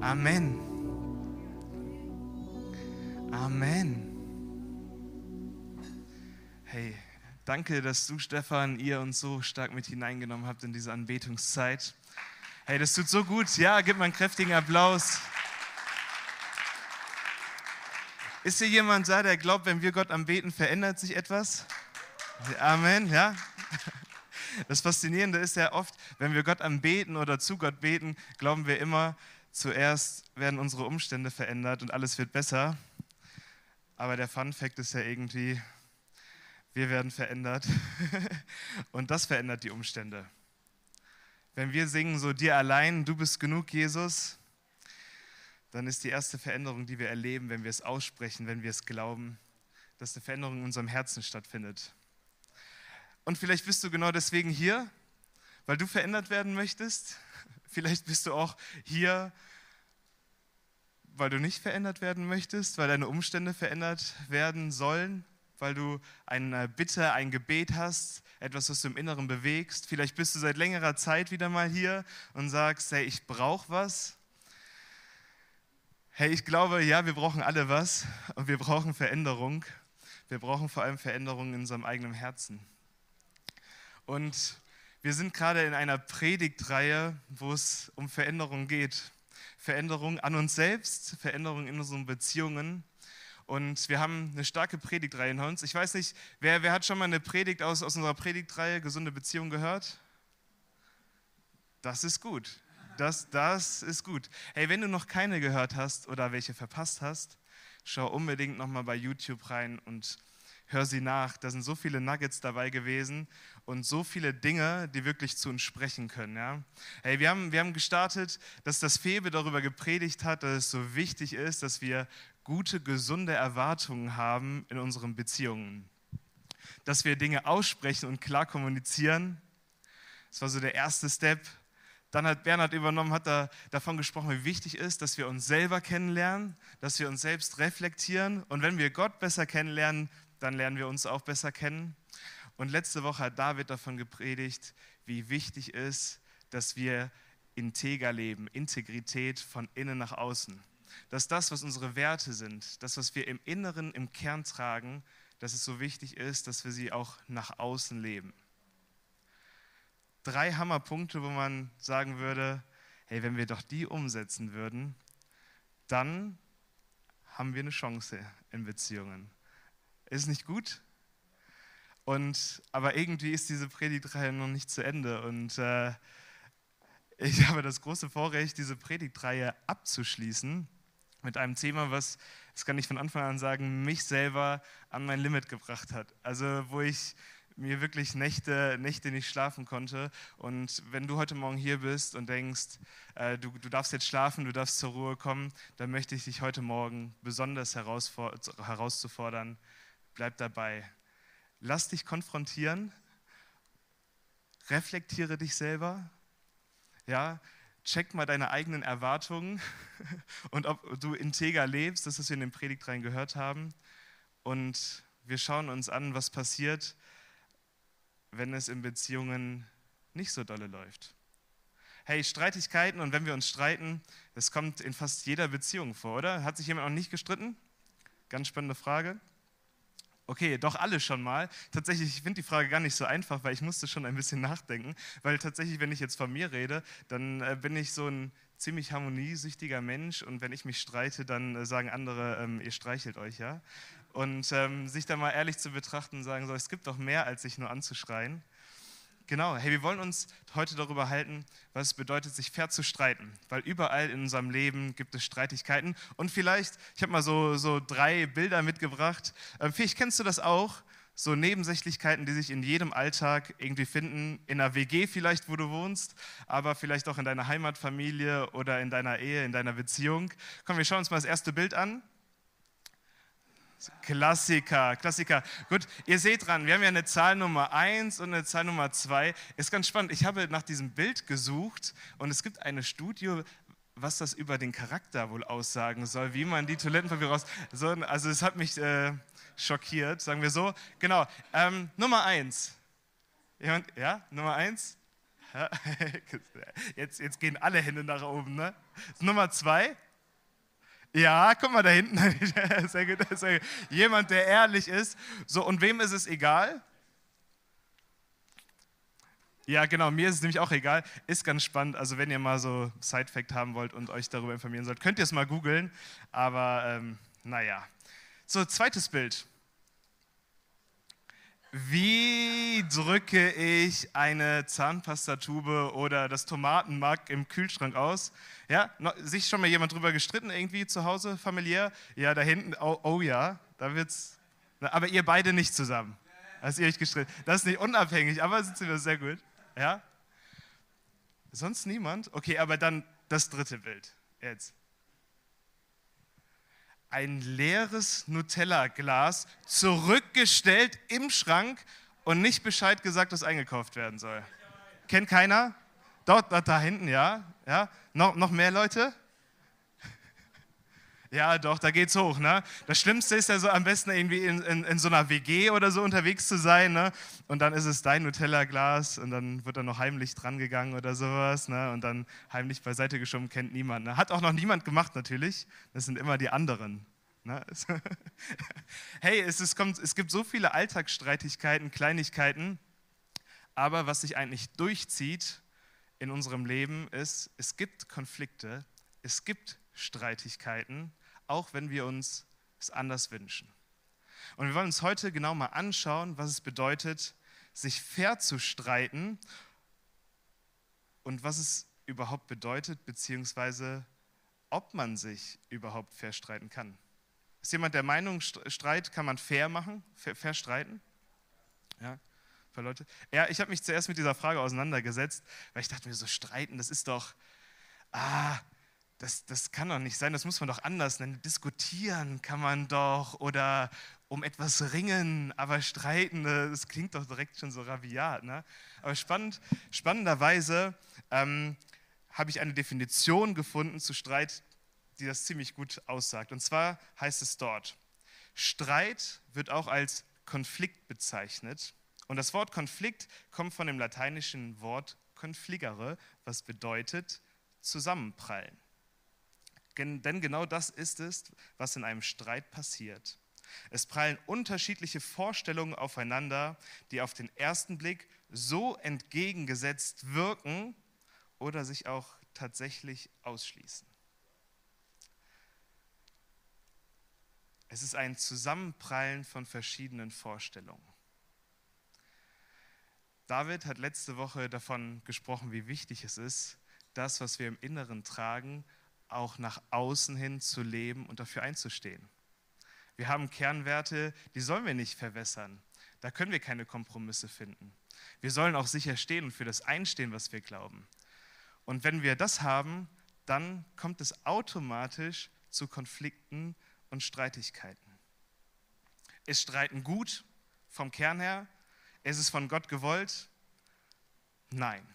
Amen. Amen. Hey, danke, dass du, Stefan, ihr uns so stark mit hineingenommen habt in diese Anbetungszeit. Hey, das tut so gut. Ja, gib mal einen kräftigen Applaus. Ist hier jemand da, der glaubt, wenn wir Gott anbeten, verändert sich etwas? Amen, ja? Das Faszinierende ist ja oft, wenn wir Gott anbeten oder zu Gott beten, glauben wir immer, zuerst werden unsere Umstände verändert und alles wird besser. Aber der Fun Fact ist ja irgendwie, wir werden verändert und das verändert die Umstände. Wenn wir singen so dir allein, du bist genug, Jesus, dann ist die erste Veränderung, die wir erleben, wenn wir es aussprechen, wenn wir es glauben, dass eine Veränderung in unserem Herzen stattfindet. Und vielleicht bist du genau deswegen hier, weil du verändert werden möchtest. Vielleicht bist du auch hier, weil du nicht verändert werden möchtest, weil deine Umstände verändert werden sollen, weil du eine Bitte, ein Gebet hast, etwas, was du im Inneren bewegst. Vielleicht bist du seit längerer Zeit wieder mal hier und sagst, hey, ich brauche was. Hey, ich glaube, ja, wir brauchen alle was und wir brauchen Veränderung. Wir brauchen vor allem Veränderung in unserem eigenen Herzen. Und wir sind gerade in einer Predigtreihe, wo es um Veränderung geht. Veränderung an uns selbst, Veränderung in unseren Beziehungen. Und wir haben eine starke Predigtreihe in uns. Ich weiß nicht, wer, wer hat schon mal eine Predigt aus, aus unserer Predigtreihe Gesunde Beziehung gehört? Das ist gut. Das, das ist gut. Hey, wenn du noch keine gehört hast oder welche verpasst hast, schau unbedingt nochmal bei YouTube rein und hör sie nach. Da sind so viele Nuggets dabei gewesen und so viele Dinge, die wirklich zu uns sprechen können. Ja? Hey, wir haben, wir haben gestartet, dass das Febe darüber gepredigt hat, dass es so wichtig ist, dass wir gute, gesunde Erwartungen haben in unseren Beziehungen. Dass wir Dinge aussprechen und klar kommunizieren. Das war so der erste Step. Dann hat Bernhard übernommen, hat da davon gesprochen, wie wichtig ist, dass wir uns selber kennenlernen, dass wir uns selbst reflektieren. Und wenn wir Gott besser kennenlernen, dann lernen wir uns auch besser kennen. Und letzte Woche hat David davon gepredigt, wie wichtig ist, dass wir integer leben, Integrität von innen nach außen. Dass das, was unsere Werte sind, das, was wir im Inneren, im Kern tragen, dass es so wichtig ist, dass wir sie auch nach außen leben. Drei Hammerpunkte, wo man sagen würde, hey, wenn wir doch die umsetzen würden, dann haben wir eine Chance in Beziehungen. Ist nicht gut? Und, aber irgendwie ist diese Predigtreihe noch nicht zu Ende. Und äh, ich habe das große Vorrecht, diese Predigtreihe abzuschließen mit einem Thema, was, das kann ich von Anfang an sagen, mich selber an mein Limit gebracht hat. Also wo ich mir wirklich Nächte, Nächte nicht schlafen konnte. Und wenn du heute Morgen hier bist und denkst, äh, du, du darfst jetzt schlafen, du darfst zur Ruhe kommen, dann möchte ich dich heute Morgen besonders herauszufordern, bleib dabei. Lass dich konfrontieren, reflektiere dich selber, ja, check mal deine eigenen Erwartungen und ob du integer lebst, das, was wir in den Predigtreihen gehört haben. Und wir schauen uns an, was passiert, wenn es in Beziehungen nicht so dolle läuft. Hey, Streitigkeiten und wenn wir uns streiten, das kommt in fast jeder Beziehung vor, oder? Hat sich jemand noch nicht gestritten? Ganz spannende Frage. Okay, doch alle schon mal. Tatsächlich, ich finde die Frage gar nicht so einfach, weil ich musste schon ein bisschen nachdenken. Weil tatsächlich, wenn ich jetzt von mir rede, dann äh, bin ich so ein ziemlich harmoniesüchtiger Mensch und wenn ich mich streite, dann äh, sagen andere, ähm, ihr streichelt euch, ja. Und ähm, sich da mal ehrlich zu betrachten sagen, so, es gibt doch mehr, als sich nur anzuschreien. Genau, hey, wir wollen uns heute darüber halten, was es bedeutet, sich fair zu streiten. Weil überall in unserem Leben gibt es Streitigkeiten. Und vielleicht, ich habe mal so, so drei Bilder mitgebracht. Ähm, vielleicht kennst du das auch, so Nebensächlichkeiten, die sich in jedem Alltag irgendwie finden. In einer WG vielleicht, wo du wohnst, aber vielleicht auch in deiner Heimatfamilie oder in deiner Ehe, in deiner Beziehung. Komm, wir schauen uns mal das erste Bild an. Klassiker, Klassiker. Gut, ihr seht dran, wir haben ja eine Zahl Nummer 1 und eine Zahl Nummer 2. Ist ganz spannend. Ich habe nach diesem Bild gesucht und es gibt eine Studie, was das über den Charakter wohl aussagen soll, wie man die Toilettenpapier raus. So, also, es hat mich äh, schockiert, sagen wir so. Genau, ähm, Nummer 1. Ja, Nummer 1. Jetzt, jetzt gehen alle Hände nach oben. Ne? Nummer zwei. Ja, guck mal da hinten. Sehr gut, sehr gut. Jemand, der ehrlich ist. So, und wem ist es egal? Ja, genau, mir ist es nämlich auch egal. Ist ganz spannend. Also, wenn ihr mal so Side-Fact haben wollt und euch darüber informieren sollt, könnt ihr es mal googeln. Aber ähm, naja. So, zweites Bild. Wie drücke ich eine Zahnpastatube oder das Tomatenmark im Kühlschrank aus? Ja, sich schon mal jemand drüber gestritten irgendwie zu Hause, familiär? Ja, da hinten, oh, oh ja, da wird's. Aber ihr beide nicht zusammen. Als ihr euch gestritten. Das ist nicht unabhängig, aber sind wir sehr gut. Ja? Sonst niemand? Okay, aber dann das dritte Bild. Jetzt ein leeres Nutella-Glas zurückgestellt im Schrank und nicht Bescheid gesagt, dass eingekauft werden soll. Kennt keiner? Dort, dort da hinten, ja? ja? Noch, noch mehr Leute? Ja, doch, da geht's hoch. Ne? Das Schlimmste ist ja so am besten irgendwie in, in, in so einer WG oder so unterwegs zu sein. Ne? Und dann ist es dein Nutella-Glas und dann wird da noch heimlich dran gegangen oder sowas. Ne? Und dann heimlich beiseite geschoben, kennt niemand. Ne? Hat auch noch niemand gemacht natürlich. Das sind immer die anderen. Ne? hey, es, ist, kommt, es gibt so viele Alltagsstreitigkeiten, Kleinigkeiten. Aber was sich eigentlich durchzieht in unserem Leben ist, es gibt Konflikte, es gibt Streitigkeiten, auch wenn wir uns es anders wünschen. Und wir wollen uns heute genau mal anschauen, was es bedeutet, sich fair zu streiten und was es überhaupt bedeutet, beziehungsweise ob man sich überhaupt fair streiten kann. Ist jemand der Meinung, Streit kann man fair machen, fair, fair streiten? Ja, für Leute. Ja, ich habe mich zuerst mit dieser Frage auseinandergesetzt, weil ich dachte mir so, streiten, das ist doch, ah, das, das kann doch nicht sein, das muss man doch anders nennen. Diskutieren kann man doch oder um etwas ringen, aber streiten, äh, das klingt doch direkt schon so rabiat. Ne? Aber spannend, spannenderweise ähm, habe ich eine Definition gefunden zu Streit, die das ziemlich gut aussagt. Und zwar heißt es dort, Streit wird auch als Konflikt bezeichnet. Und das Wort Konflikt kommt von dem lateinischen Wort confligere, was bedeutet zusammenprallen. Denn genau das ist es, was in einem Streit passiert. Es prallen unterschiedliche Vorstellungen aufeinander, die auf den ersten Blick so entgegengesetzt wirken oder sich auch tatsächlich ausschließen. Es ist ein Zusammenprallen von verschiedenen Vorstellungen. David hat letzte Woche davon gesprochen, wie wichtig es ist, das, was wir im Inneren tragen, auch nach außen hin zu leben und dafür einzustehen. Wir haben Kernwerte, die sollen wir nicht verwässern. Da können wir keine Kompromisse finden. Wir sollen auch sicher stehen und für das einstehen, was wir glauben. Und wenn wir das haben, dann kommt es automatisch zu Konflikten und Streitigkeiten. Ist Streiten gut vom Kern her? Ist es von Gott gewollt? Nein.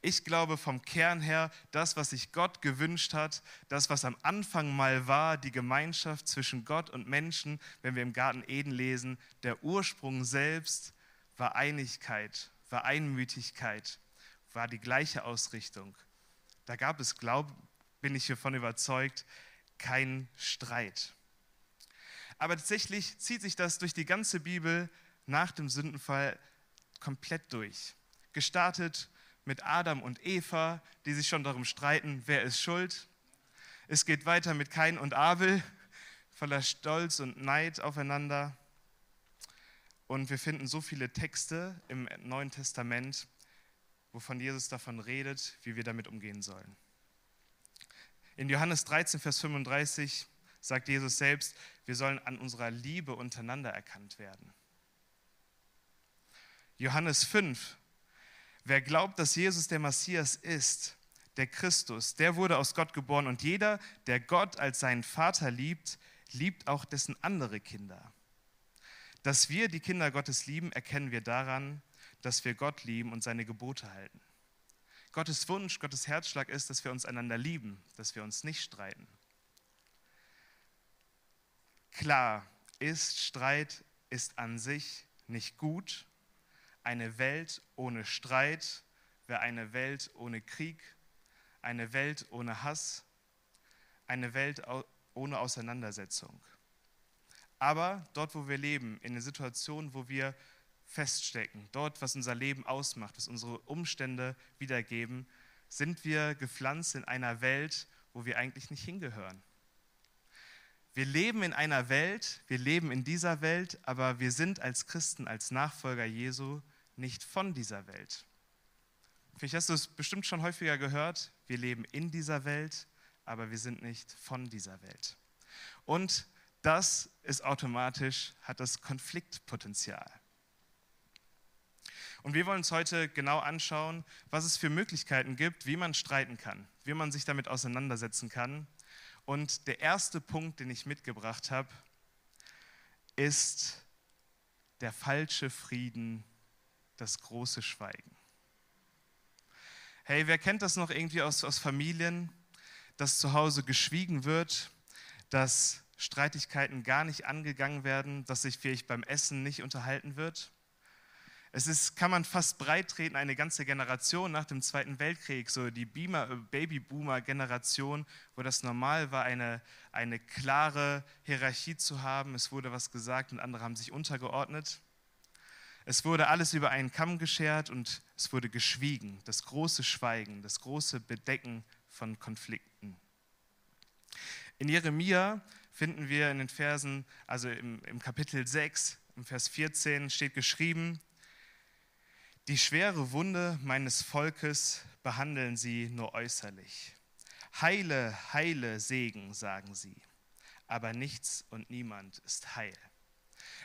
Ich glaube vom Kern her, das, was sich Gott gewünscht hat, das, was am Anfang mal war, die Gemeinschaft zwischen Gott und Menschen, wenn wir im Garten Eden lesen, der Ursprung selbst war Einigkeit, war Einmütigkeit, war die gleiche Ausrichtung. Da gab es, glaube bin ich hiervon überzeugt, keinen Streit. Aber tatsächlich zieht sich das durch die ganze Bibel nach dem Sündenfall komplett durch. Gestartet mit Adam und Eva, die sich schon darum streiten, wer ist schuld. Es geht weiter mit Kain und Abel, voller Stolz und Neid aufeinander. Und wir finden so viele Texte im Neuen Testament, wovon Jesus davon redet, wie wir damit umgehen sollen. In Johannes 13, Vers 35 sagt Jesus selbst, wir sollen an unserer Liebe untereinander erkannt werden. Johannes 5, Wer glaubt, dass Jesus der Messias ist, der Christus, der wurde aus Gott geboren und jeder, der Gott als seinen Vater liebt, liebt auch dessen andere Kinder. Dass wir die Kinder Gottes lieben, erkennen wir daran, dass wir Gott lieben und seine Gebote halten. Gottes Wunsch, Gottes Herzschlag ist, dass wir uns einander lieben, dass wir uns nicht streiten. Klar ist, Streit ist an sich nicht gut eine Welt ohne Streit wäre eine Welt ohne Krieg, eine Welt ohne Hass, eine Welt ohne Auseinandersetzung. Aber dort, wo wir leben, in den Situationen, wo wir feststecken, dort, was unser Leben ausmacht, was unsere Umstände wiedergeben, sind wir gepflanzt in einer Welt, wo wir eigentlich nicht hingehören. Wir leben in einer Welt, wir leben in dieser Welt, aber wir sind als Christen, als Nachfolger Jesu nicht von dieser Welt. Vielleicht hast du es bestimmt schon häufiger gehört, wir leben in dieser Welt, aber wir sind nicht von dieser Welt. Und das ist automatisch, hat das Konfliktpotenzial. Und wir wollen uns heute genau anschauen, was es für Möglichkeiten gibt, wie man streiten kann, wie man sich damit auseinandersetzen kann. Und der erste Punkt, den ich mitgebracht habe, ist der falsche Frieden, das große Schweigen. Hey, wer kennt das noch irgendwie aus, aus Familien, dass zu Hause geschwiegen wird, dass Streitigkeiten gar nicht angegangen werden, dass sich vielleicht beim Essen nicht unterhalten wird? Es ist, kann man fast breit treten, eine ganze Generation nach dem Zweiten Weltkrieg, so die äh, Babyboomer-Generation, wo das normal war, eine, eine klare Hierarchie zu haben. Es wurde was gesagt und andere haben sich untergeordnet. Es wurde alles über einen Kamm geschert und es wurde geschwiegen, das große Schweigen, das große Bedecken von Konflikten. In Jeremia finden wir in den Versen, also im, im Kapitel 6, im Vers 14 steht geschrieben, die schwere Wunde meines Volkes behandeln sie nur äußerlich. Heile, heile Segen, sagen sie. Aber nichts und niemand ist heil.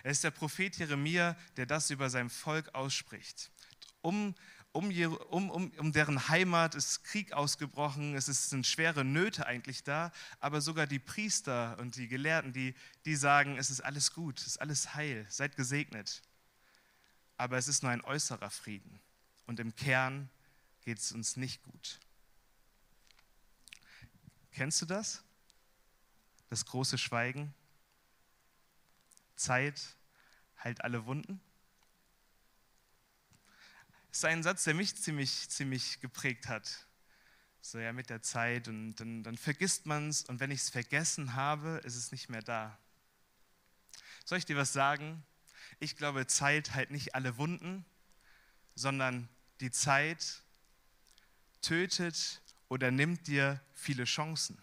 Es ist der Prophet Jeremia, der das über sein Volk ausspricht. Um, um, um, um, deren Heimat ist Krieg ausgebrochen, es sind schwere Nöte eigentlich da, aber sogar die Priester und die Gelehrten, die, die sagen, es ist alles gut, es ist alles heil, seid gesegnet aber es ist nur ein äußerer Frieden. Und im Kern geht es uns nicht gut. Kennst du das? Das große Schweigen? Zeit heilt alle Wunden? Das ist ein Satz, der mich ziemlich, ziemlich geprägt hat. So ja, mit der Zeit und dann, dann vergisst man es und wenn ich es vergessen habe, ist es nicht mehr da. Soll ich dir was sagen? ich glaube, Zeit heilt nicht alle Wunden, sondern die Zeit tötet oder nimmt dir viele Chancen.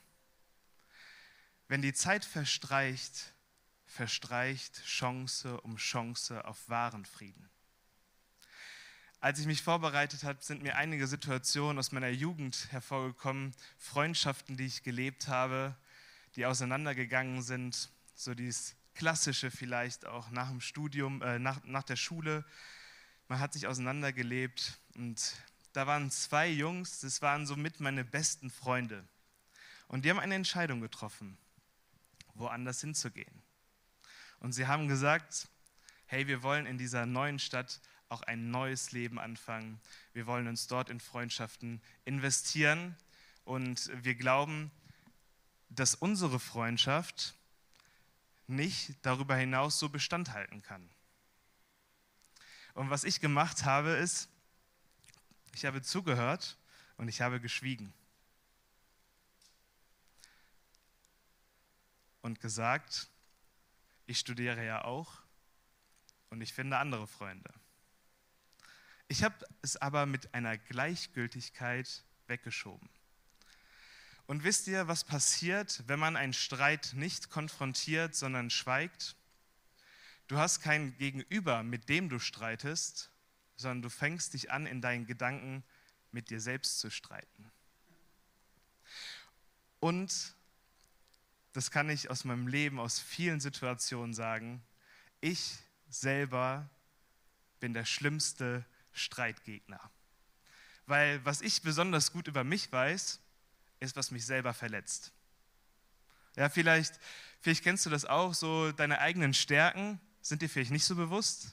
Wenn die Zeit verstreicht, verstreicht Chance um Chance auf wahren Frieden. Als ich mich vorbereitet habe, sind mir einige Situationen aus meiner Jugend hervorgekommen, Freundschaften, die ich gelebt habe, die auseinandergegangen sind, so dieses Klassische vielleicht auch nach dem Studium, äh, nach, nach der Schule. Man hat sich auseinandergelebt und da waren zwei Jungs, das waren somit meine besten Freunde. Und die haben eine Entscheidung getroffen, woanders hinzugehen. Und sie haben gesagt, hey, wir wollen in dieser neuen Stadt auch ein neues Leben anfangen. Wir wollen uns dort in Freundschaften investieren. Und wir glauben, dass unsere Freundschaft nicht darüber hinaus so Bestand halten kann. Und was ich gemacht habe, ist, ich habe zugehört und ich habe geschwiegen. Und gesagt, ich studiere ja auch und ich finde andere Freunde. Ich habe es aber mit einer Gleichgültigkeit weggeschoben. Und wisst ihr, was passiert, wenn man einen Streit nicht konfrontiert, sondern schweigt? Du hast kein Gegenüber, mit dem du streitest, sondern du fängst dich an, in deinen Gedanken mit dir selbst zu streiten. Und das kann ich aus meinem Leben, aus vielen Situationen sagen, ich selber bin der schlimmste Streitgegner. Weil was ich besonders gut über mich weiß, ist, was mich selber verletzt. Ja, vielleicht, vielleicht kennst du das auch, so deine eigenen Stärken sind dir vielleicht nicht so bewusst,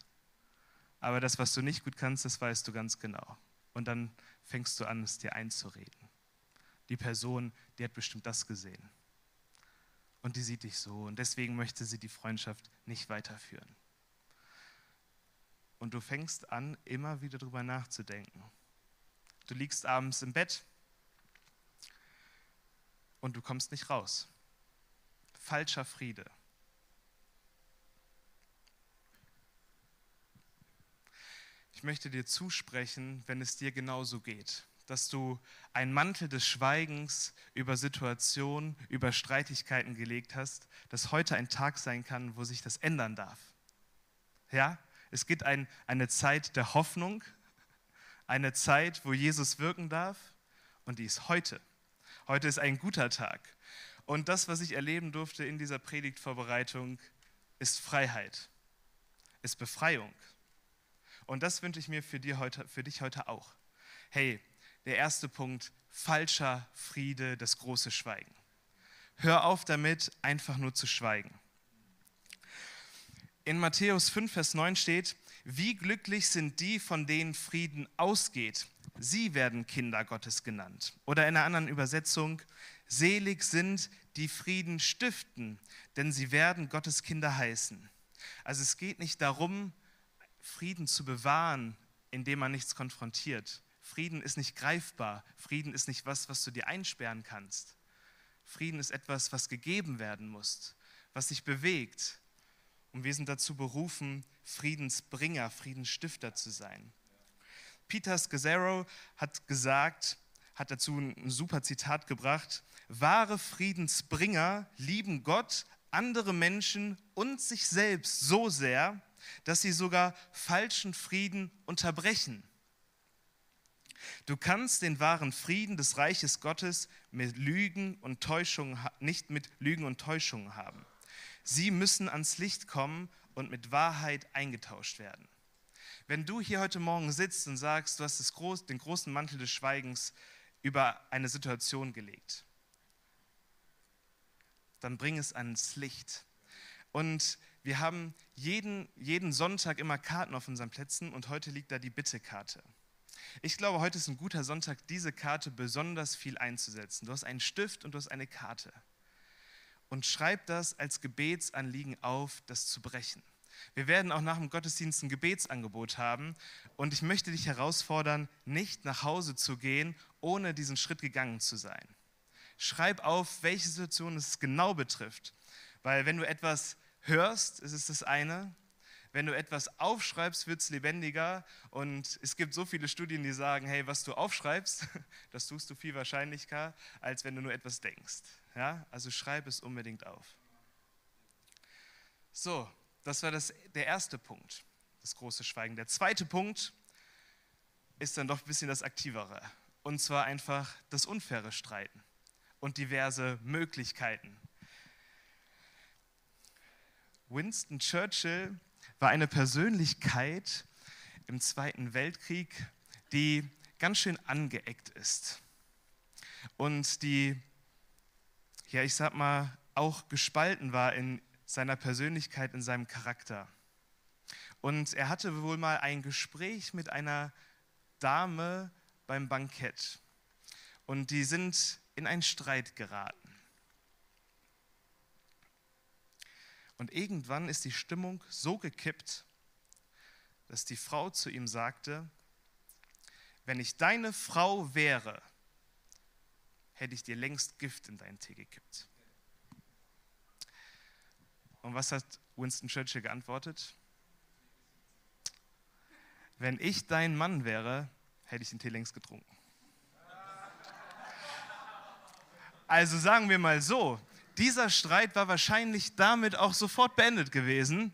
aber das, was du nicht gut kannst, das weißt du ganz genau. Und dann fängst du an, es dir einzureden. Die Person, die hat bestimmt das gesehen. Und die sieht dich so und deswegen möchte sie die Freundschaft nicht weiterführen. Und du fängst an, immer wieder darüber nachzudenken. Du liegst abends im Bett und du kommst nicht raus. Falscher Friede. Ich möchte dir zusprechen, wenn es dir genauso geht, dass du einen Mantel des Schweigens über Situationen, über Streitigkeiten gelegt hast, dass heute ein Tag sein kann, wo sich das ändern darf. Ja, es gibt ein, eine Zeit der Hoffnung, eine Zeit, wo Jesus wirken darf und die ist heute. Heute ist ein guter Tag. Und das, was ich erleben durfte in dieser Predigtvorbereitung, ist Freiheit, ist Befreiung. Und das wünsche ich mir für, dir heute, für dich heute auch. Hey, der erste Punkt, falscher Friede, das große Schweigen. Hör auf damit, einfach nur zu schweigen. In Matthäus 5, Vers 9 steht, wie glücklich sind die, von denen Frieden ausgeht. Sie werden Kinder Gottes genannt. Oder in einer anderen Übersetzung, selig sind, die Frieden stiften, denn sie werden Gottes Kinder heißen. Also es geht nicht darum, Frieden zu bewahren, indem man nichts konfrontiert. Frieden ist nicht greifbar. Frieden ist nicht was, was du dir einsperren kannst. Frieden ist etwas, was gegeben werden muss, was sich bewegt. Und wir sind dazu berufen, Friedensbringer, Friedensstifter zu sein. Peter Scazzaro hat gesagt, hat dazu ein super Zitat gebracht, wahre Friedensbringer lieben Gott, andere Menschen und sich selbst so sehr, dass sie sogar falschen Frieden unterbrechen. Du kannst den wahren Frieden des Reiches Gottes mit Lügen und Täuschungen, nicht mit Lügen und Täuschungen haben. Sie müssen ans Licht kommen und mit Wahrheit eingetauscht werden. Wenn du hier heute Morgen sitzt und sagst, du hast Groß, den großen Mantel des Schweigens über eine Situation gelegt, dann bring es ans Licht. Und wir haben jeden, jeden Sonntag immer Karten auf unseren Plätzen und heute liegt da die Bittekarte. Ich glaube, heute ist ein guter Sonntag, diese Karte besonders viel einzusetzen. Du hast einen Stift und du hast eine Karte. Und schreib das als Gebetsanliegen auf, das zu brechen. Wir werden auch nach dem Gottesdienst ein Gebetsangebot haben. Und ich möchte dich herausfordern, nicht nach Hause zu gehen, ohne diesen Schritt gegangen zu sein. Schreib auf, welche Situation es genau betrifft. Weil wenn du etwas hörst, ist es das eine. Wenn du etwas aufschreibst, wird es lebendiger. Und es gibt so viele Studien, die sagen, hey, was du aufschreibst, das tust du viel wahrscheinlicher, als wenn du nur etwas denkst. Ja? Also schreib es unbedingt auf. So, das war das, der erste Punkt, das große Schweigen. Der zweite Punkt ist dann doch ein bisschen das Aktivere. Und zwar einfach das unfaire Streiten und diverse Möglichkeiten. Winston Churchill war eine Persönlichkeit im Zweiten Weltkrieg, die ganz schön angeeckt ist und die, ja, ich sag mal, auch gespalten war in seiner Persönlichkeit, in seinem Charakter. Und er hatte wohl mal ein Gespräch mit einer Dame beim Bankett. Und die sind in einen Streit geraten. Und irgendwann ist die Stimmung so gekippt, dass die Frau zu ihm sagte, wenn ich deine Frau wäre, hätte ich dir längst Gift in deinen Tee gekippt. Und was hat Winston Churchill geantwortet? Wenn ich dein Mann wäre, hätte ich den Tee längst getrunken. Also sagen wir mal so, dieser Streit war wahrscheinlich damit auch sofort beendet gewesen.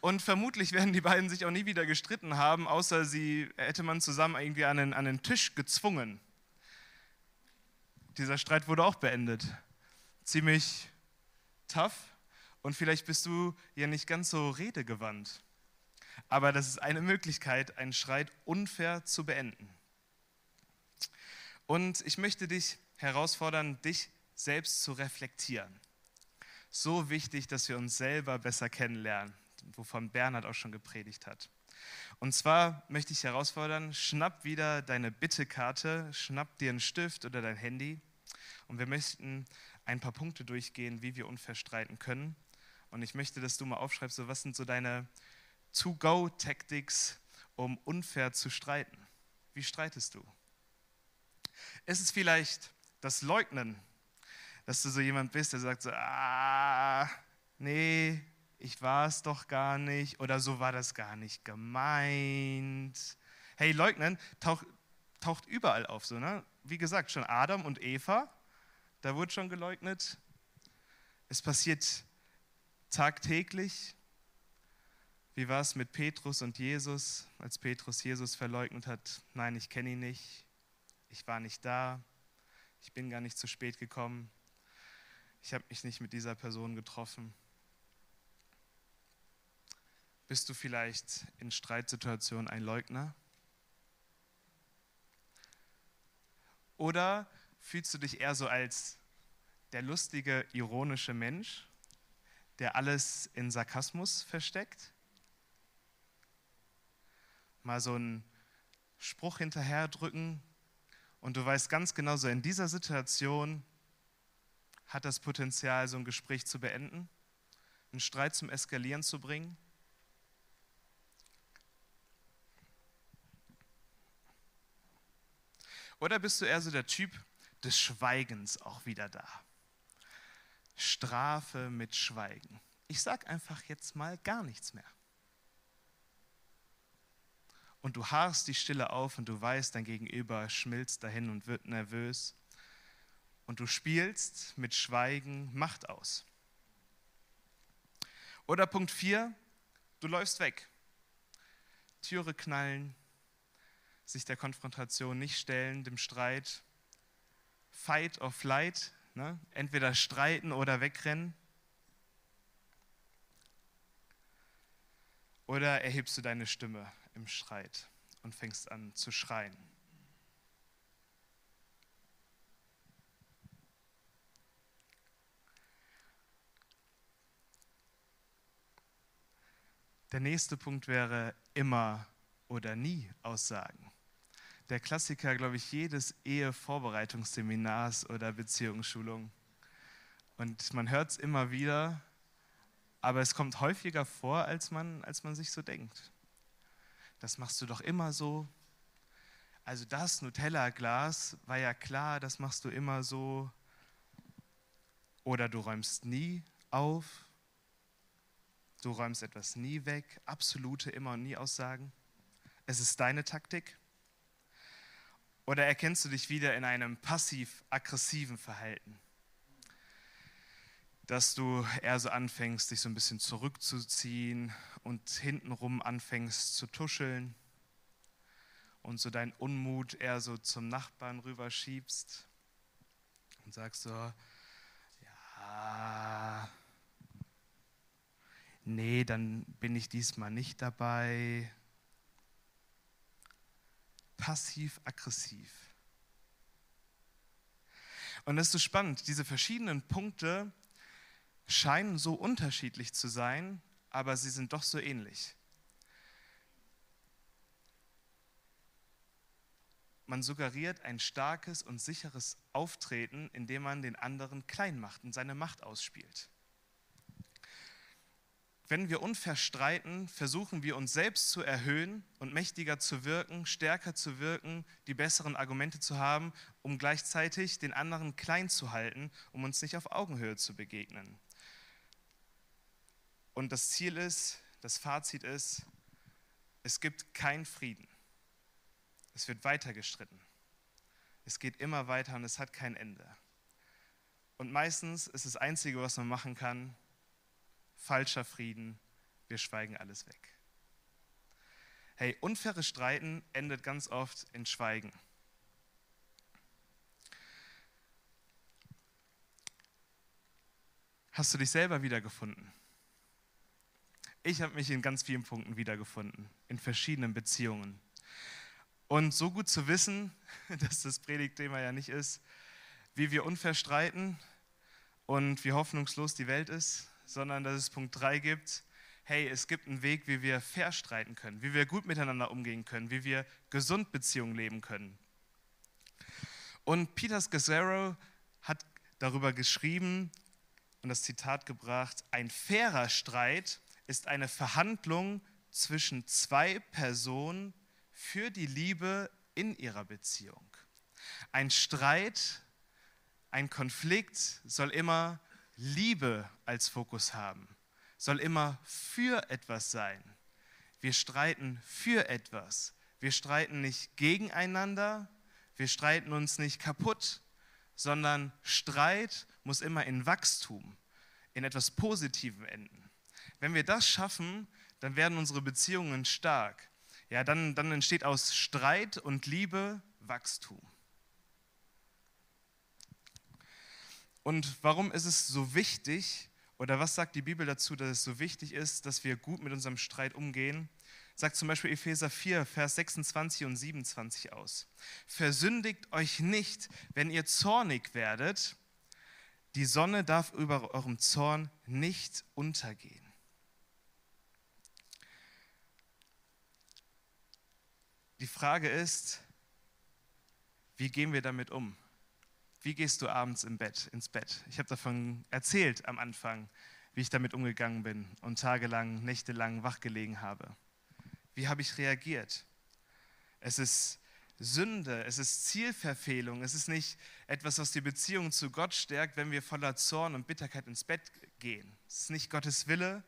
Und vermutlich werden die beiden sich auch nie wieder gestritten haben, außer sie hätte man zusammen irgendwie an den, an den Tisch gezwungen. Dieser Streit wurde auch beendet. Ziemlich tough. Und vielleicht bist du ja nicht ganz so redegewandt. Aber das ist eine Möglichkeit, einen Streit unfair zu beenden. Und ich möchte dich herausfordern, dich selbst zu reflektieren. So wichtig, dass wir uns selber besser kennenlernen, wovon Bernhard auch schon gepredigt hat. Und zwar möchte ich herausfordern, schnapp wieder deine Bittekarte, schnapp dir einen Stift oder dein Handy und wir möchten ein paar Punkte durchgehen, wie wir unfair streiten können. Und ich möchte, dass du mal aufschreibst, so was sind so deine To-Go-Tactics, um unfair zu streiten. Wie streitest du? Ist es vielleicht das Leugnen, dass du so jemand bist, der sagt so, ah, nee, ich war es doch gar nicht oder so war das gar nicht gemeint. Hey, leugnen taucht, taucht überall auf. So, ne? Wie gesagt, schon Adam und Eva, da wurde schon geleugnet. Es passiert tagtäglich. Wie war es mit Petrus und Jesus, als Petrus Jesus verleugnet hat? Nein, ich kenne ihn nicht. Ich war nicht da. Ich bin gar nicht zu spät gekommen. Ich habe mich nicht mit dieser Person getroffen. Bist du vielleicht in Streitsituationen ein Leugner? Oder fühlst du dich eher so als der lustige, ironische Mensch, der alles in Sarkasmus versteckt? Mal so einen Spruch hinterherdrücken und du weißt ganz genau, so in dieser Situation hat das Potenzial, so ein Gespräch zu beenden, einen Streit zum Eskalieren zu bringen. Oder bist du eher so der Typ des Schweigens auch wieder da? Strafe mit Schweigen. Ich sag einfach jetzt mal gar nichts mehr. Und du harrst die Stille auf und du weißt, dein Gegenüber schmilzt dahin und wird nervös. Und du spielst mit Schweigen Macht aus. Oder Punkt 4, du läufst weg. Türe knallen, sich der Konfrontation nicht stellen, dem Streit. Fight or flight, ne? entweder streiten oder wegrennen. Oder erhebst du deine Stimme im Streit und fängst an zu schreien. Der nächste Punkt wäre immer oder nie Aussagen der Klassiker, glaube ich, jedes Ehevorbereitungsseminars oder Beziehungsschulung. Und man hört es immer wieder, aber es kommt häufiger vor, als man, als man sich so denkt. Das machst du doch immer so. Also das Nutella-Glas war ja klar, das machst du immer so. Oder du räumst nie auf. Du räumst etwas nie weg. Absolute immer und nie Aussagen. Es ist deine Taktik. Oder erkennst du dich wieder in einem passiv-aggressiven Verhalten? Dass du eher so anfängst, dich so ein bisschen zurückzuziehen und hintenrum anfängst zu tuscheln und so deinen Unmut eher so zum Nachbarn rüberschiebst und sagst so, ja, nee, dann bin ich diesmal nicht dabei passiv-aggressiv. Und das ist so spannend, diese verschiedenen Punkte scheinen so unterschiedlich zu sein, aber sie sind doch so ähnlich. Man suggeriert ein starkes und sicheres Auftreten, indem man den anderen klein macht und seine Macht ausspielt. Wenn wir unfair streiten, versuchen wir uns selbst zu erhöhen und mächtiger zu wirken, stärker zu wirken, die besseren Argumente zu haben, um gleichzeitig den anderen klein zu halten, um uns nicht auf Augenhöhe zu begegnen. Und das Ziel ist, das Fazit ist, es gibt keinen Frieden. Es wird weiter gestritten. Es geht immer weiter und es hat kein Ende. Und meistens ist das Einzige, was man machen kann, falscher Frieden, wir schweigen alles weg. Hey, unfaires Streiten endet ganz oft in Schweigen. Hast du dich selber wiedergefunden? Ich habe mich in ganz vielen Punkten wiedergefunden, in verschiedenen Beziehungen. Und so gut zu wissen, dass das Predigtthema ja nicht ist, wie wir unfair streiten und wie hoffnungslos die Welt ist, sondern dass es Punkt 3 gibt, hey, es gibt einen Weg, wie wir fair streiten können, wie wir gut miteinander umgehen können, wie wir gesund Beziehungen leben können. Und Peter Scazzaro hat darüber geschrieben und das Zitat gebracht, ein fairer Streit ist eine Verhandlung zwischen zwei Personen für die Liebe in ihrer Beziehung. Ein Streit, ein Konflikt soll immer Liebe als Fokus haben, soll immer für etwas sein. Wir streiten für etwas. Wir streiten nicht gegeneinander, wir streiten uns nicht kaputt, sondern Streit muss immer in Wachstum, in etwas Positivem enden. Wenn wir das schaffen, dann werden unsere Beziehungen stark. Ja, dann, dann entsteht aus Streit und Liebe Wachstum. Und warum ist es so wichtig, oder was sagt die Bibel dazu, dass es so wichtig ist, dass wir gut mit unserem Streit umgehen? Sagt zum Beispiel Epheser 4, Vers 26 und 27 aus. Versündigt euch nicht, wenn ihr zornig werdet. Die Sonne darf über eurem Zorn nicht untergehen. Die Frage ist, wie gehen wir damit um? Wie gehst du abends im Bett, ins Bett? Ich habe davon erzählt am Anfang, wie ich damit umgegangen bin und tagelang, nächtelang wachgelegen habe. Wie habe ich reagiert? Es ist Sünde, es ist Zielverfehlung, es ist nicht etwas, was die Beziehung zu Gott stärkt, wenn wir voller Zorn und Bitterkeit ins Bett gehen. Es ist nicht Gottes Wille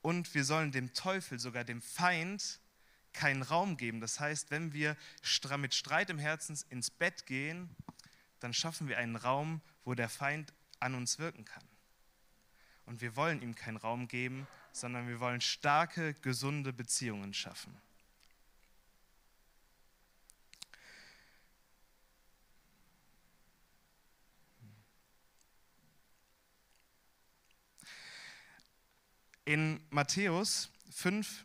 und wir sollen dem Teufel, sogar dem Feind, keinen Raum geben. Das heißt, wenn wir mit Streit im Herzen ins Bett gehen, dann schaffen wir einen Raum, wo der Feind an uns wirken kann. Und wir wollen ihm keinen Raum geben, sondern wir wollen starke, gesunde Beziehungen schaffen. In Matthäus 5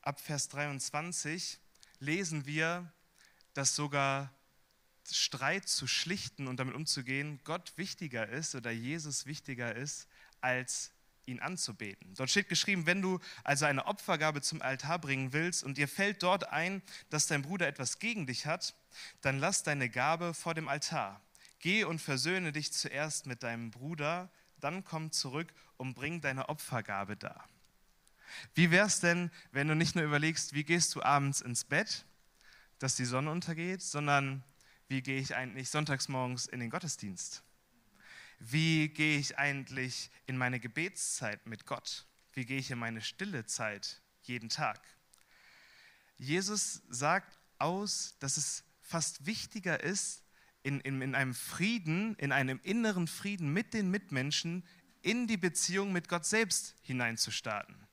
ab Vers 23 lesen wir, dass sogar Streit zu schlichten und damit umzugehen, Gott wichtiger ist oder Jesus wichtiger ist, als ihn anzubeten. Dort steht geschrieben, wenn du also eine Opfergabe zum Altar bringen willst und dir fällt dort ein, dass dein Bruder etwas gegen dich hat, dann lass deine Gabe vor dem Altar. Geh und versöhne dich zuerst mit deinem Bruder, dann komm zurück und bring deine Opfergabe dar. Wie wäre es denn, wenn du nicht nur überlegst, wie gehst du abends ins Bett, dass die Sonne untergeht, sondern wie gehe ich eigentlich sonntags morgens in den Gottesdienst? Wie gehe ich eigentlich in meine Gebetszeit mit Gott? Wie gehe ich in meine stille Zeit jeden Tag? Jesus sagt aus, dass es fast wichtiger ist, in, in, in einem Frieden, in einem inneren Frieden mit den Mitmenschen in die Beziehung mit Gott selbst hineinzustarten.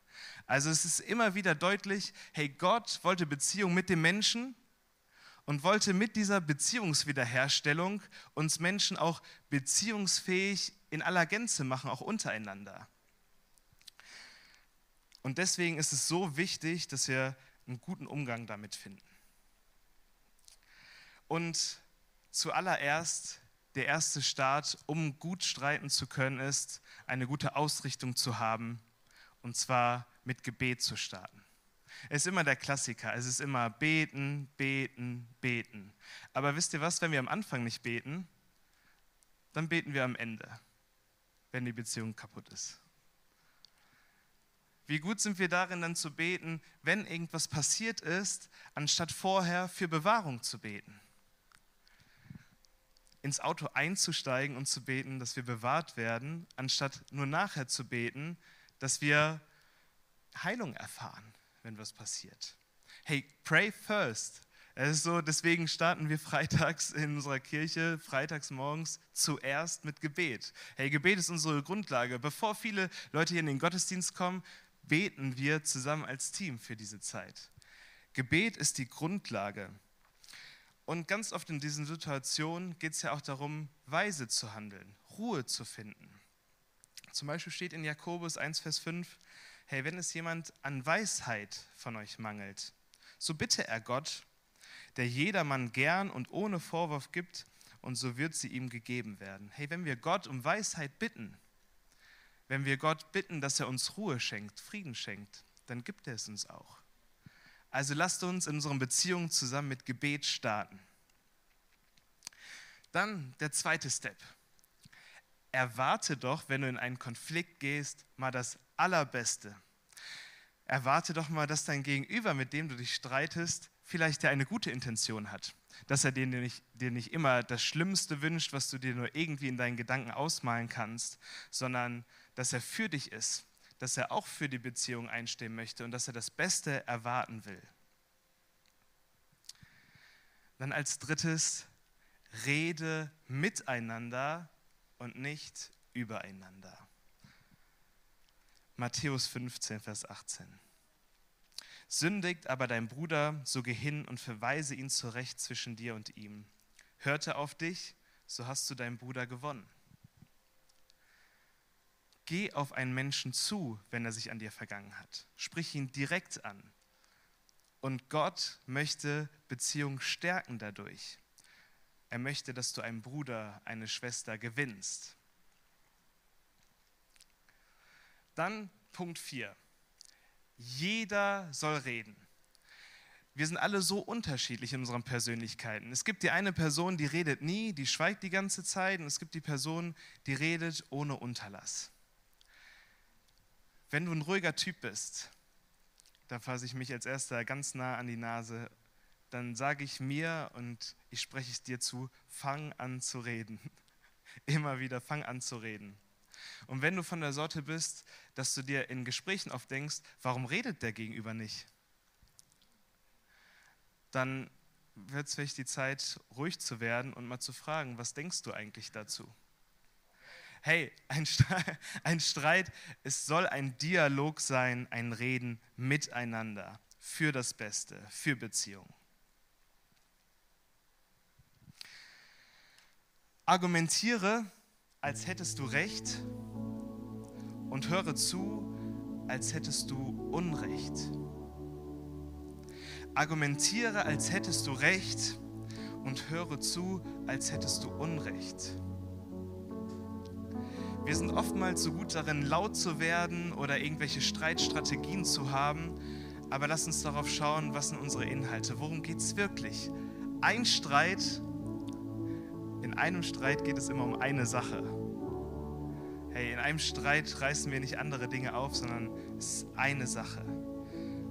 Also es ist immer wieder deutlich, hey, Gott wollte Beziehung mit dem Menschen und wollte mit dieser Beziehungswiederherstellung uns Menschen auch beziehungsfähig in aller Gänze machen, auch untereinander. Und deswegen ist es so wichtig, dass wir einen guten Umgang damit finden. Und zuallererst, der erste Start, um gut streiten zu können, ist, eine gute Ausrichtung zu haben, und zwar mit Gebet zu starten. Es ist immer der Klassiker. Es ist immer beten, beten, beten. Aber wisst ihr was, wenn wir am Anfang nicht beten, dann beten wir am Ende, wenn die Beziehung kaputt ist. Wie gut sind wir darin dann zu beten, wenn irgendwas passiert ist, anstatt vorher für Bewahrung zu beten? Ins Auto einzusteigen und zu beten, dass wir bewahrt werden, anstatt nur nachher zu beten, dass wir Heilung erfahren, wenn was passiert. Hey, pray first. Es ist so, deswegen starten wir freitags in unserer Kirche, freitags morgens zuerst mit Gebet. Hey, Gebet ist unsere Grundlage. Bevor viele Leute hier in den Gottesdienst kommen, beten wir zusammen als Team für diese Zeit. Gebet ist die Grundlage. Und ganz oft in diesen Situationen geht es ja auch darum, weise zu handeln, Ruhe zu finden. Zum Beispiel steht in Jakobus 1, Vers 5, hey, wenn es jemand an Weisheit von euch mangelt, so bitte er Gott, der jedermann gern und ohne Vorwurf gibt, und so wird sie ihm gegeben werden. Hey, wenn wir Gott um Weisheit bitten, wenn wir Gott bitten, dass er uns Ruhe schenkt, Frieden schenkt, dann gibt er es uns auch. Also lasst uns in unseren Beziehungen zusammen mit Gebet starten. Dann der zweite Step. Erwarte doch, wenn du in einen Konflikt gehst, mal das Allerbeste. Erwarte doch mal, dass dein Gegenüber, mit dem du dich streitest, vielleicht ja eine gute Intention hat. dass er dir nicht, dir nicht immer das Schlimmste wünscht, was du dir nur irgendwie in deinen Gedanken ausmalen kannst, sondern dass er für dich ist, dass er auch für die Beziehung einstehen möchte und dass er das Beste erwarten will. Dann als drittes, rede miteinander und nicht übereinander. Matthäus 15, Vers 18. Sündigt aber dein Bruder, so geh hin und verweise ihn zurecht zwischen dir und ihm. Hörte auf dich, so hast du deinen Bruder gewonnen. Geh auf einen Menschen zu, wenn er sich an dir vergangen hat. Sprich ihn direkt an. Und Gott möchte Beziehung stärken dadurch. Er möchte, dass du einen Bruder, eine Schwester gewinnst. Dann Punkt 4. Jeder soll reden. Wir sind alle so unterschiedlich in unseren Persönlichkeiten. Es gibt die eine Person, die redet nie, die schweigt die ganze Zeit, und es gibt die Person, die redet ohne Unterlass. Wenn du ein ruhiger Typ bist, da fasse ich mich als erster ganz nah an die Nase, dann sage ich mir und ich spreche es dir zu, fang an zu reden. Immer wieder, fang an zu reden. Und wenn du von der Sorte bist, dass du dir in Gesprächen oft denkst, warum redet der Gegenüber nicht? Dann wird es vielleicht die Zeit, ruhig zu werden und mal zu fragen, was denkst du eigentlich dazu? Hey, ein, ein Streit, es soll ein Dialog sein, ein Reden miteinander für das Beste, für Beziehungen. Argumentiere als hättest du Recht und höre zu, als hättest du Unrecht. Argumentiere, als hättest du Recht und höre zu, als hättest du Unrecht. Wir sind oftmals so gut darin, laut zu werden oder irgendwelche Streitstrategien zu haben, aber lass uns darauf schauen, was sind unsere Inhalte, worum geht es wirklich. Ein Streit in einem Streit geht es immer um eine Sache. Hey, in einem Streit reißen wir nicht andere Dinge auf, sondern es ist eine Sache.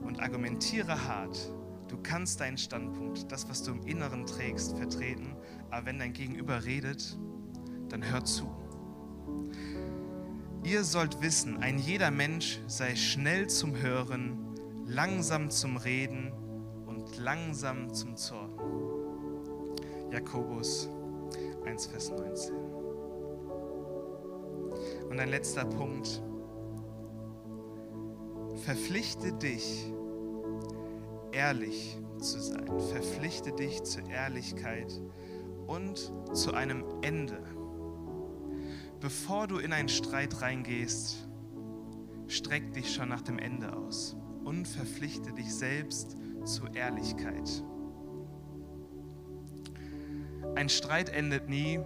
Und argumentiere hart. Du kannst deinen Standpunkt, das, was du im Inneren trägst, vertreten. Aber wenn dein Gegenüber redet, dann hör zu. Ihr sollt wissen, ein jeder Mensch sei schnell zum Hören, langsam zum Reden und langsam zum Zorn. Jakobus 1, Vers 19. Und ein letzter Punkt. Verpflichte dich, ehrlich zu sein. Verpflichte dich zur Ehrlichkeit und zu einem Ende. Bevor du in einen Streit reingehst, streck dich schon nach dem Ende aus und verpflichte dich selbst zur Ehrlichkeit. Ein Streit endet nie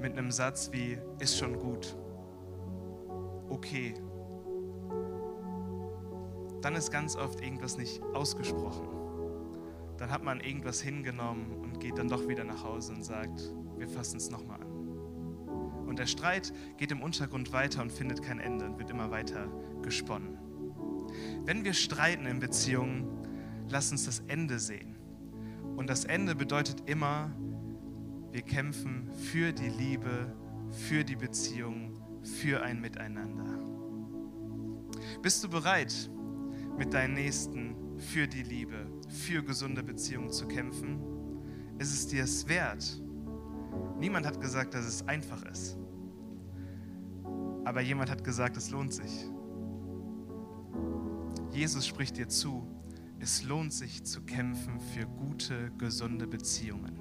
mit einem Satz wie, ist schon gut, okay. Dann ist ganz oft irgendwas nicht ausgesprochen. Dann hat man irgendwas hingenommen und geht dann doch wieder nach Hause und sagt, wir fassen es nochmal an. Und der Streit geht im Untergrund weiter und findet kein Ende und wird immer weiter gesponnen. Wenn wir streiten in Beziehungen, lass uns das Ende sehen. Und das Ende bedeutet immer, wir kämpfen für die Liebe, für die Beziehung, für ein Miteinander. Bist du bereit, mit deinen Nächsten für die Liebe, für gesunde Beziehungen zu kämpfen? Ist es dir es wert? Niemand hat gesagt, dass es einfach ist. Aber jemand hat gesagt, es lohnt sich. Jesus spricht dir zu, es lohnt sich zu kämpfen für gute, gesunde Beziehungen.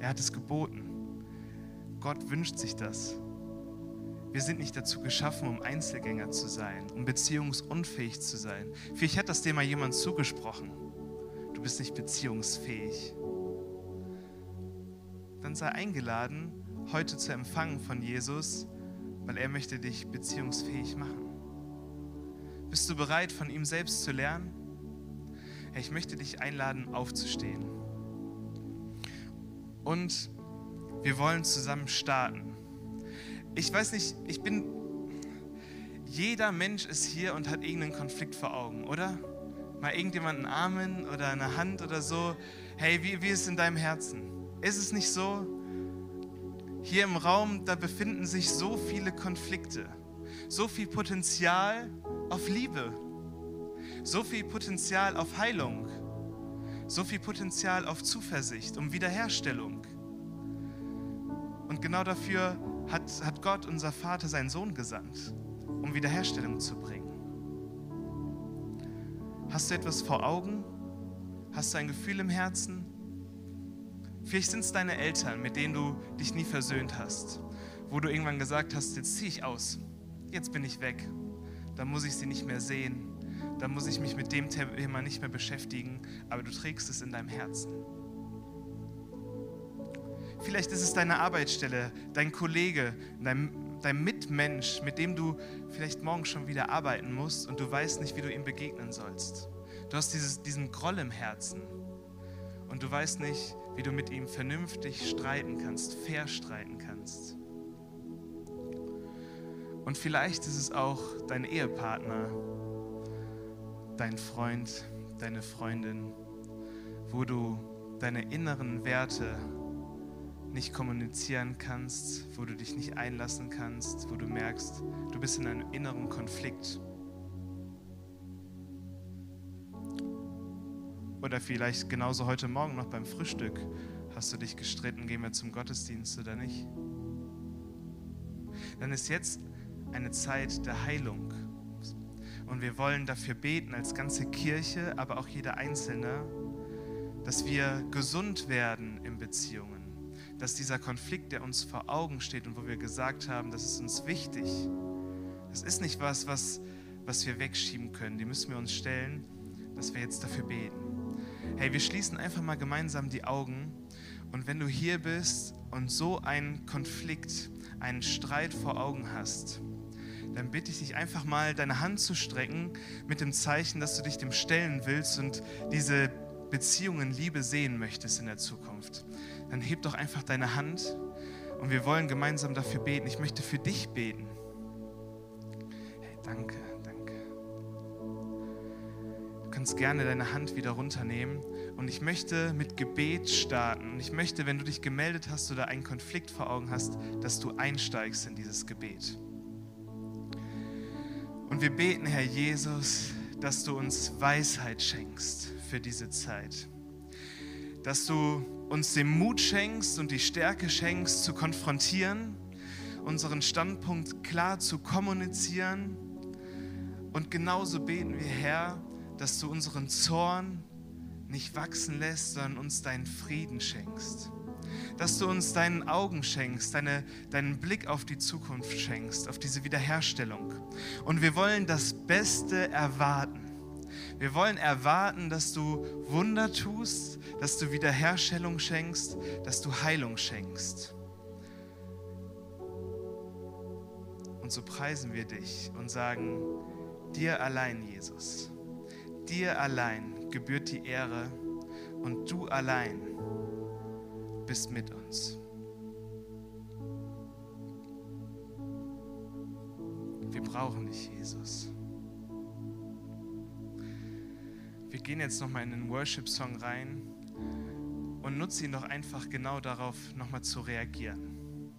Er hat es geboten. Gott wünscht sich das. Wir sind nicht dazu geschaffen, um Einzelgänger zu sein, um beziehungsunfähig zu sein. Vielleicht hat das dir mal jemand zugesprochen. Du bist nicht beziehungsfähig. Dann sei eingeladen, heute zu empfangen von Jesus, weil er möchte dich beziehungsfähig machen. Bist du bereit, von ihm selbst zu lernen? Ich möchte dich einladen, aufzustehen. Und wir wollen zusammen starten. Ich weiß nicht, ich bin, jeder Mensch ist hier und hat irgendeinen Konflikt vor Augen, oder? mal irgendjemanden Armen oder eine Hand oder so. Hey, wie, wie ist es in deinem Herzen? Ist es nicht so? Hier im Raum, da befinden sich so viele Konflikte, so viel Potenzial auf Liebe, so viel Potenzial auf Heilung, so viel Potenzial auf Zuversicht, um Wiederherstellung. Und genau dafür hat, hat Gott, unser Vater, seinen Sohn gesandt, um Wiederherstellung zu bringen. Hast du etwas vor Augen? Hast du ein Gefühl im Herzen? Vielleicht sind es deine Eltern, mit denen du dich nie versöhnt hast, wo du irgendwann gesagt hast, jetzt ziehe ich aus, jetzt bin ich weg, dann muss ich sie nicht mehr sehen, dann muss ich mich mit dem Thema nicht mehr beschäftigen, aber du trägst es in deinem Herzen. Vielleicht ist es deine Arbeitsstelle, dein Kollege, dein, dein Mitmensch, mit dem du vielleicht morgen schon wieder arbeiten musst und du weißt nicht, wie du ihm begegnen sollst. Du hast dieses, diesen Groll im Herzen und du weißt nicht, wie du mit ihm vernünftig streiten kannst, fair streiten kannst. Und vielleicht ist es auch dein Ehepartner, dein Freund, deine Freundin, wo du deine inneren Werte nicht kommunizieren kannst, wo du dich nicht einlassen kannst, wo du merkst, du bist in einem inneren Konflikt. Oder vielleicht genauso heute Morgen noch beim Frühstück hast du dich gestritten, gehen wir zum Gottesdienst oder nicht. Dann ist jetzt eine Zeit der Heilung. Und wir wollen dafür beten als ganze Kirche, aber auch jeder Einzelne, dass wir gesund werden in Beziehungen dass dieser Konflikt, der uns vor Augen steht und wo wir gesagt haben, das ist uns wichtig, das ist nicht was, was, was wir wegschieben können. Die müssen wir uns stellen, dass wir jetzt dafür beten. Hey, wir schließen einfach mal gemeinsam die Augen und wenn du hier bist und so einen Konflikt, einen Streit vor Augen hast, dann bitte ich dich einfach mal, deine Hand zu strecken mit dem Zeichen, dass du dich dem stellen willst und diese Beziehungen, Liebe sehen möchtest in der Zukunft dann heb doch einfach deine Hand und wir wollen gemeinsam dafür beten. Ich möchte für dich beten. Hey, danke, danke. Du kannst gerne deine Hand wieder runternehmen und ich möchte mit Gebet starten. Und ich möchte, wenn du dich gemeldet hast oder einen Konflikt vor Augen hast, dass du einsteigst in dieses Gebet. Und wir beten, Herr Jesus, dass du uns Weisheit schenkst für diese Zeit. Dass du uns den Mut schenkst und die Stärke schenkst, zu konfrontieren, unseren Standpunkt klar zu kommunizieren. Und genauso beten wir, Herr, dass du unseren Zorn nicht wachsen lässt, sondern uns deinen Frieden schenkst. Dass du uns deinen Augen schenkst, deine, deinen Blick auf die Zukunft schenkst, auf diese Wiederherstellung. Und wir wollen das Beste erwarten. Wir wollen erwarten, dass du Wunder tust, dass du Wiederherstellung schenkst, dass du Heilung schenkst. Und so preisen wir dich und sagen, dir allein, Jesus, dir allein gebührt die Ehre und du allein bist mit uns. Wir brauchen dich, Jesus. Wir gehen jetzt nochmal in den Worship-Song rein und nutze ihn doch einfach genau darauf, nochmal zu reagieren.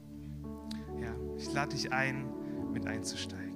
Ja, ich lade dich ein, mit einzusteigen.